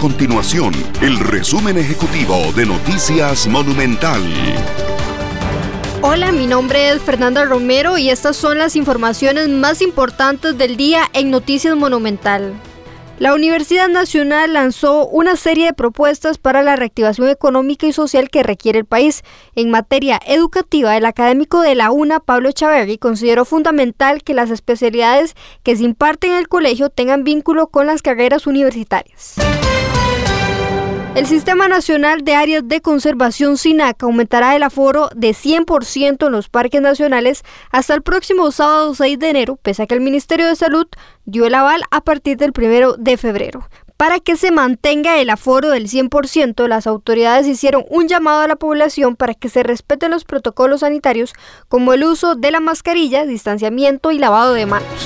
Continuación, el resumen ejecutivo de Noticias Monumental. Hola, mi nombre es Fernanda Romero y estas son las informaciones más importantes del día en Noticias Monumental. La Universidad Nacional lanzó una serie de propuestas para la reactivación económica y social que requiere el país. En materia educativa, el académico de la UNA, Pablo Chaverri, consideró fundamental que las especialidades que se imparten en el colegio tengan vínculo con las carreras universitarias. El Sistema Nacional de Áreas de Conservación SINAC aumentará el aforo de 100% en los parques nacionales hasta el próximo sábado 6 de enero, pese a que el Ministerio de Salud dio el aval a partir del 1 de febrero. Para que se mantenga el aforo del 100%, las autoridades hicieron un llamado a la población para que se respeten los protocolos sanitarios como el uso de la mascarilla, distanciamiento y lavado de manos.